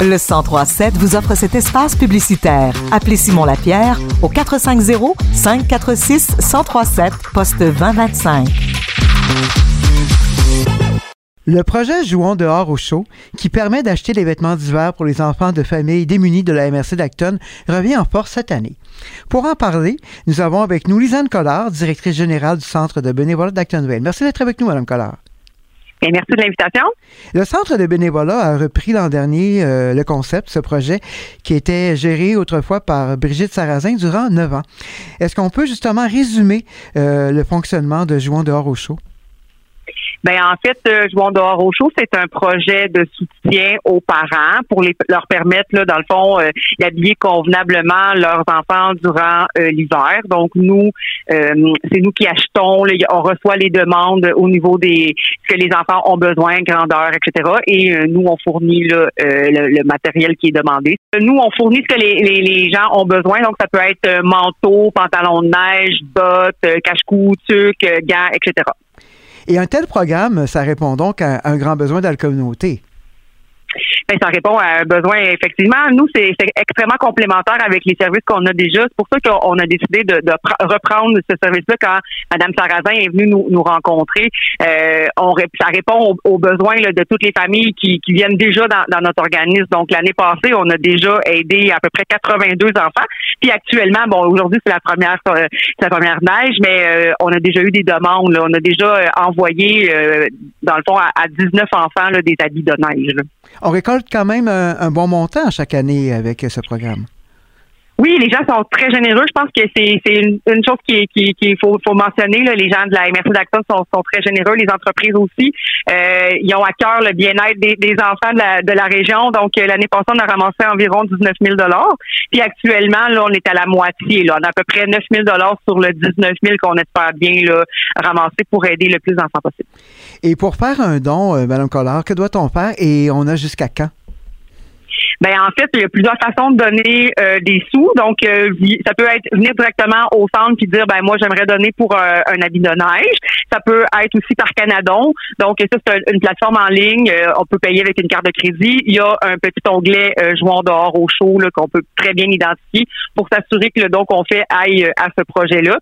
Le 1037 vous offre cet espace publicitaire. Appelez Simon Lapierre au 450 546 1037 poste 2025. Le projet Jouons dehors au chaud, qui permet d'acheter des vêtements d'hiver pour les enfants de familles démunies de la MRC d'Acton, revient en force cette année. Pour en parler, nous avons avec nous Lisanne Collard, directrice générale du Centre de bénévolat d'Actonville. Merci d'être avec nous, Mme Collard. Merci de l'invitation. Le Centre de bénévolat a repris l'an dernier euh, le concept, ce projet, qui était géré autrefois par Brigitte Sarrazin durant neuf ans. Est-ce qu'on peut justement résumer euh, le fonctionnement de Jouons dehors au chaud? Ben en fait, euh, Jouons dehors au chaud, c'est un projet de soutien aux parents pour les, leur permettre, là, dans le fond, euh, d'habiller convenablement leurs enfants durant euh, l'hiver. Donc nous, euh, c'est nous qui achetons, on reçoit les demandes au niveau des ce que les enfants ont besoin, grandeur, etc. Et nous, on fournit là, le, le, matériel qui est demandé. Nous, on fournit ce que les, les, les, gens ont besoin. Donc ça peut être manteau, pantalon de neige, bottes, cache-cou, tuc, gants, etc. Et un tel programme, ça répond donc à un grand besoin de la communauté. Bien, ça répond à un besoin, effectivement. Nous, c'est extrêmement complémentaire avec les services qu'on a déjà. C'est pour ça qu'on a décidé de, reprendre ce service-là quand Mme Sarrazin est venue nous, rencontrer. Euh, on, ça répond aux, besoins de toutes les familles qui, viennent déjà dans, notre organisme. Donc, l'année passée, on a déjà aidé à peu près 82 enfants. Puis actuellement, bon, aujourd'hui, c'est la première euh, la première neige, mais euh, on a déjà eu des demandes. On a déjà envoyé, dans le fond, à, 19 enfants des habits de neige. Récolte quand même un, bon montant chaque année avec ce programme. Oui, les gens sont très généreux. Je pense que c'est une, une, chose qu'il qui, qui faut, faut, mentionner. Là. Les gens de la MRC d'Acton sont, sont, très généreux, les entreprises aussi. Euh, ils ont à cœur le bien-être des, des, enfants de la, de la région. Donc, euh, l'année passée, on a ramassé environ 19 000 Puis actuellement, là, on est à la moitié. Là. On a à peu près 9 000 sur le 19 000 qu'on espère bien là, ramasser pour aider le plus d'enfants possible. Et pour faire un don, euh, Mme Collard, que doit-on faire? Et on a jusqu'à quand? Ben en fait, il y a plusieurs façons de donner euh, des sous. Donc, euh, ça peut être venir directement au centre puis dire ben moi j'aimerais donner pour euh, un habit de neige. Ça peut être aussi par Canadon. Donc ça c'est une plateforme en ligne. on peut payer avec une carte de crédit. Il y a un petit onglet jouant dehors au chaud qu'on peut très bien identifier pour s'assurer que le don qu'on fait aille à ce projet-là.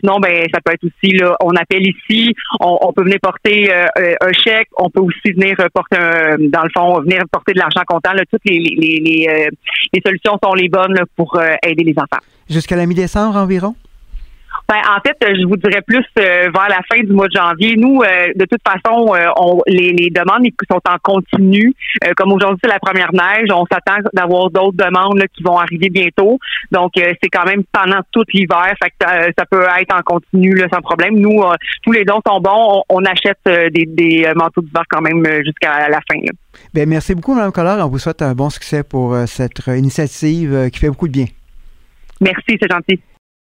sinon, ben ça peut être aussi là, on appelle ici, on, peut venir porter un chèque. On peut aussi venir porter un, dans le fond venir porter de l'argent comptant. Là, toutes les euh, les, solutions sont les bonnes pour euh, aider les enfants. Jusqu'à la mi-décembre environ? Ben, en fait, je vous dirais plus euh, vers la fin du mois de janvier. Nous, de toute façon, on, les, demandes sont en continu. comme aujourd'hui, c'est la première neige, on s'attend d'avoir d'autres demandes qui vont arriver bientôt. Donc, c'est quand même pendant tout l'hiver. ça peut être en continu sans problème. Nous, tous les dons sont bons. On, achète des, manteaux d'hiver quand même jusqu'à la fin. Bien, merci beaucoup, Mme Collard. On vous souhaite un bon succès pour euh, cette euh, initiative euh, qui fait beaucoup de bien. Merci, c'est gentil.